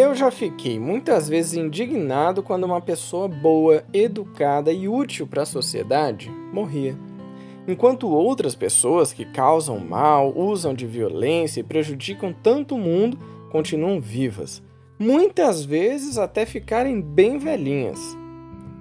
Eu já fiquei muitas vezes indignado quando uma pessoa boa, educada e útil para a sociedade morria. Enquanto outras pessoas que causam mal, usam de violência e prejudicam tanto o mundo continuam vivas, muitas vezes até ficarem bem velhinhas.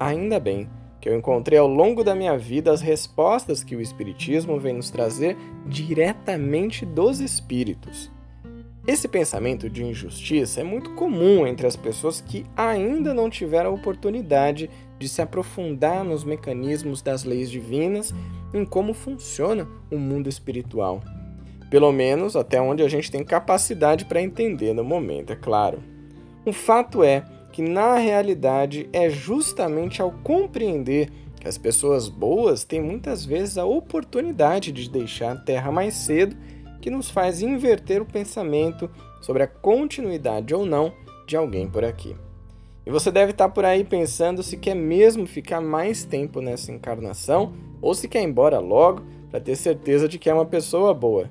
Ainda bem que eu encontrei ao longo da minha vida as respostas que o Espiritismo vem nos trazer diretamente dos Espíritos. Esse pensamento de injustiça é muito comum entre as pessoas que ainda não tiveram a oportunidade de se aprofundar nos mecanismos das leis divinas, em como funciona o mundo espiritual. Pelo menos até onde a gente tem capacidade para entender no momento, é claro. O fato é que, na realidade, é justamente ao compreender que as pessoas boas têm muitas vezes a oportunidade de deixar a terra mais cedo que nos faz inverter o pensamento sobre a continuidade ou não de alguém por aqui. E você deve estar por aí pensando se quer mesmo ficar mais tempo nessa encarnação ou se quer ir embora logo para ter certeza de que é uma pessoa boa.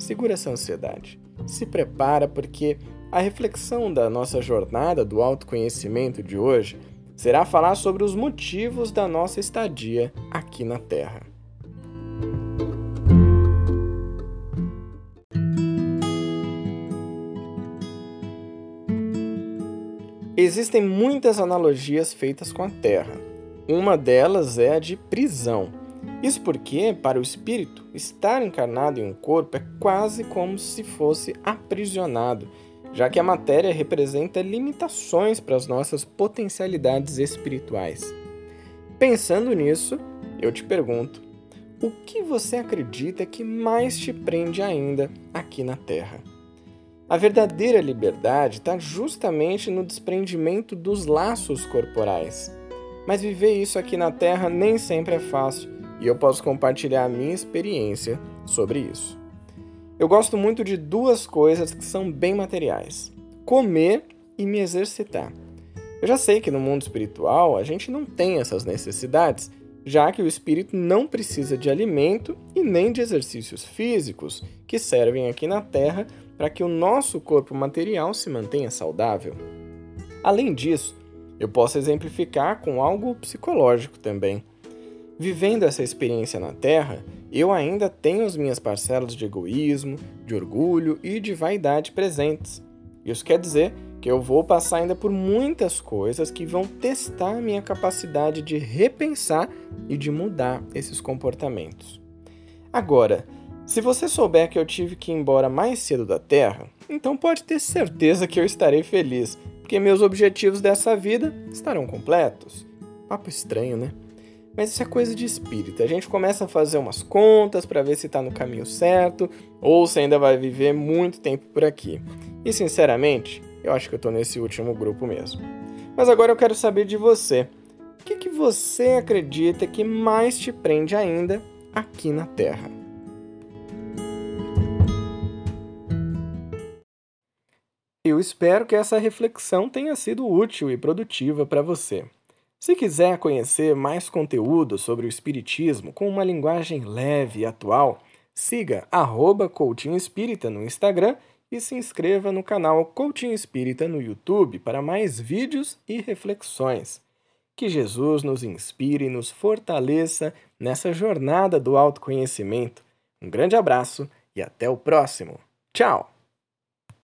Segura essa ansiedade. Se prepara porque a reflexão da nossa jornada do autoconhecimento de hoje será falar sobre os motivos da nossa estadia aqui na Terra. Existem muitas analogias feitas com a Terra. Uma delas é a de prisão. Isso porque, para o espírito, estar encarnado em um corpo é quase como se fosse aprisionado, já que a matéria representa limitações para as nossas potencialidades espirituais. Pensando nisso, eu te pergunto: o que você acredita que mais te prende ainda aqui na Terra? A verdadeira liberdade está justamente no desprendimento dos laços corporais. Mas viver isso aqui na Terra nem sempre é fácil e eu posso compartilhar a minha experiência sobre isso. Eu gosto muito de duas coisas que são bem materiais: comer e me exercitar. Eu já sei que no mundo espiritual a gente não tem essas necessidades, já que o espírito não precisa de alimento e nem de exercícios físicos que servem aqui na Terra para que o nosso corpo material se mantenha saudável. Além disso, eu posso exemplificar com algo psicológico também. Vivendo essa experiência na Terra, eu ainda tenho as minhas parcelas de egoísmo, de orgulho e de vaidade presentes. Isso quer dizer que eu vou passar ainda por muitas coisas que vão testar a minha capacidade de repensar e de mudar esses comportamentos. Agora, se você souber que eu tive que ir embora mais cedo da Terra, então pode ter certeza que eu estarei feliz, porque meus objetivos dessa vida estarão completos. Papo estranho, né? Mas isso é coisa de espírito. A gente começa a fazer umas contas para ver se está no caminho certo ou se ainda vai viver muito tempo por aqui. E sinceramente, eu acho que eu estou nesse último grupo mesmo. Mas agora eu quero saber de você. O que, que você acredita que mais te prende ainda aqui na Terra? Eu espero que essa reflexão tenha sido útil e produtiva para você. Se quiser conhecer mais conteúdo sobre o Espiritismo com uma linguagem leve e atual, siga arroba Espírita no Instagram e se inscreva no canal Coaching Espírita no YouTube para mais vídeos e reflexões. Que Jesus nos inspire e nos fortaleça nessa jornada do autoconhecimento. Um grande abraço e até o próximo. Tchau!